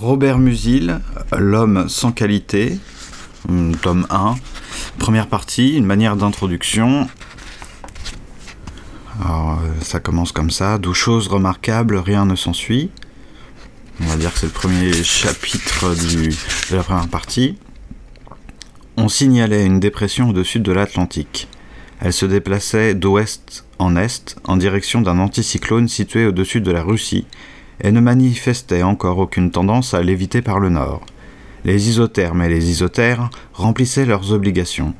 Robert Musil, L'homme sans qualité, hum, tome 1, première partie, une manière d'introduction. Alors, euh, ça commence comme ça, d'où chose remarquable, rien ne s'ensuit. On va dire que c'est le premier chapitre de la première partie. On signalait une dépression au-dessus de l'Atlantique. Elle se déplaçait d'ouest en est en direction d'un anticyclone situé au-dessus de la Russie et ne manifestait encore aucune tendance à l'éviter par le nord. Les isothermes et les isotères remplissaient leurs obligations.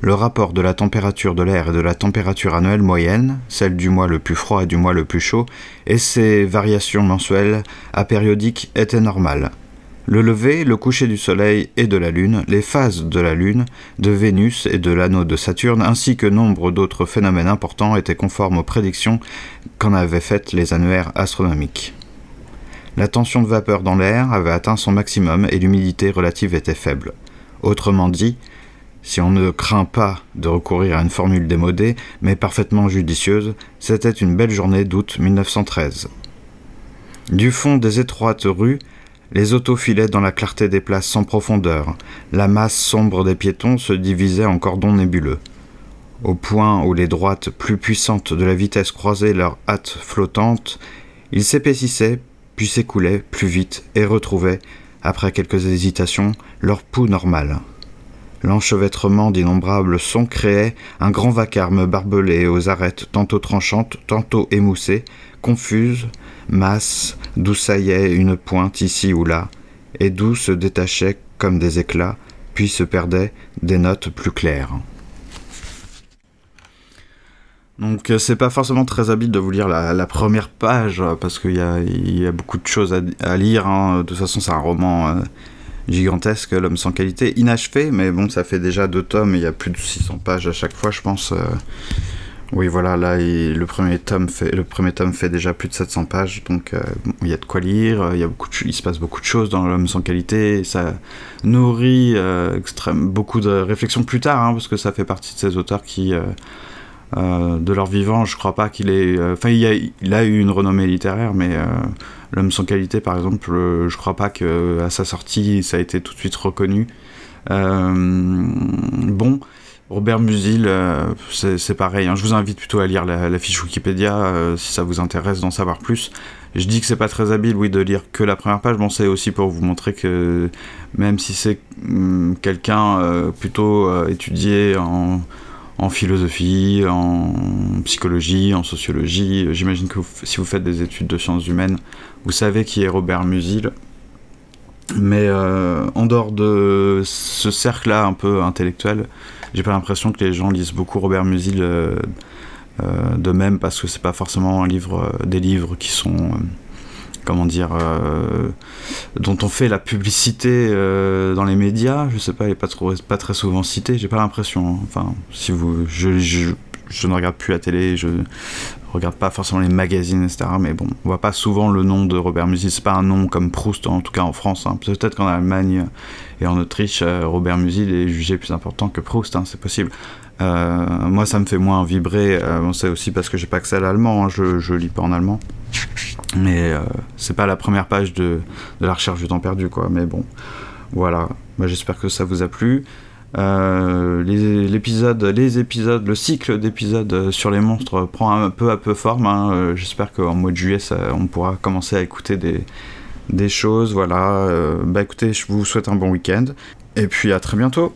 Le rapport de la température de l'air et de la température annuelle moyenne, celle du mois le plus froid et du mois le plus chaud, et ses variations mensuelles apériodiques étaient normales. Le lever, le coucher du Soleil et de la Lune, les phases de la Lune, de Vénus et de l'anneau de Saturne, ainsi que nombre d'autres phénomènes importants étaient conformes aux prédictions qu'en avaient faites les annuaires astronomiques. La tension de vapeur dans l'air avait atteint son maximum et l'humidité relative était faible. Autrement dit, si on ne craint pas de recourir à une formule démodée, mais parfaitement judicieuse, c'était une belle journée d'août 1913. Du fond des étroites rues, les autos filaient dans la clarté des places sans profondeur. La masse sombre des piétons se divisait en cordons nébuleux. Au point où les droites plus puissantes de la vitesse croisaient leurs hâtes flottantes, ils s'épaississaient puis s'écoulaient plus vite et retrouvaient, après quelques hésitations, leur pouls normal. L'enchevêtrement d'innombrables sons créait un grand vacarme barbelé aux arêtes tantôt tranchantes, tantôt émoussées, confuses, masses, d'où saillait une pointe ici ou là, et d'où se détachaient comme des éclats, puis se perdaient des notes plus claires. Donc euh, c'est pas forcément très habile de vous lire la, première page euh, parce qu'il y, y a, beaucoup de choses à, lire. Hein. De toute façon c'est un roman euh, gigantesque, L'homme sans qualité, inachevé, mais bon ça fait déjà deux tomes et il y a plus de 600 pages à chaque fois je pense. Oui voilà là le, premier tome fait, déjà plus de 700 pages donc il y a de quoi lire, il, se passe beaucoup de choses dans L'homme sans qualité, ça nourrit beaucoup de réflexions plus tard hein, parce que ça fait partie de ces auteurs qui euh, de leur vivant, je crois pas qu'il ait. Euh, enfin, il, a eu une renommée littéraire, mais euh, L'homme sans qualité, par exemple, je crois pas qu'à sa sortie, ça a été tout de suite reconnu. bon, Robert Musil, c'est pareil. Hein. je vous invite plutôt à lire la, fiche Wikipédia si ça vous intéresse d'en savoir plus. Je dis que c'est pas très habile, oui, de lire que la première page. Bon, c'est aussi pour vous montrer que même si c'est hum, quelqu'un plutôt étudié en en philosophie, en psychologie, en sociologie. J'imagine que si vous faites des études de sciences humaines, vous savez qui est Robert Musil. Mais euh, en dehors de ce cercle-là un peu intellectuel, j'ai pas l'impression que les gens lisent beaucoup Robert Musil euh, euh, de même parce que c'est pas forcément un livre, des livres qui sont comment dire, euh, dont on fait la publicité euh, dans les médias. Je sais pas, n'est pas, pas très souvent cité. J'ai pas l'impression. Hein. Enfin, si vous, je, ne regarde plus la télé, je regarde pas forcément les magazines, etc. Mais bon, on voit pas souvent le nom de Robert Musil. C'est pas un nom comme Proust, en tout cas en France. Hein. Peut-être qu'en Allemagne et en Autriche, euh, Robert Musil est jugé plus important que Proust. Hein, c'est possible. moi, ça me fait moins vibrer. Euh, c'est aussi parce que j'ai pas accès à l'allemand. je, je lis pas en allemand. Mais euh, c'est pas la première page de, la recherche du temps perdu, quoi. Mais bon, voilà. Bah, J'espère que ça vous a plu. Euh, les, épisodes, le cycle d'épisodes sur les monstres prend un peu à peu forme. Hein. Euh, j'espère qu'en mois de juillet, on pourra commencer à écouter des, des choses. Voilà. bah écoutez, je vous souhaite un bon week-end. Et puis à très bientôt.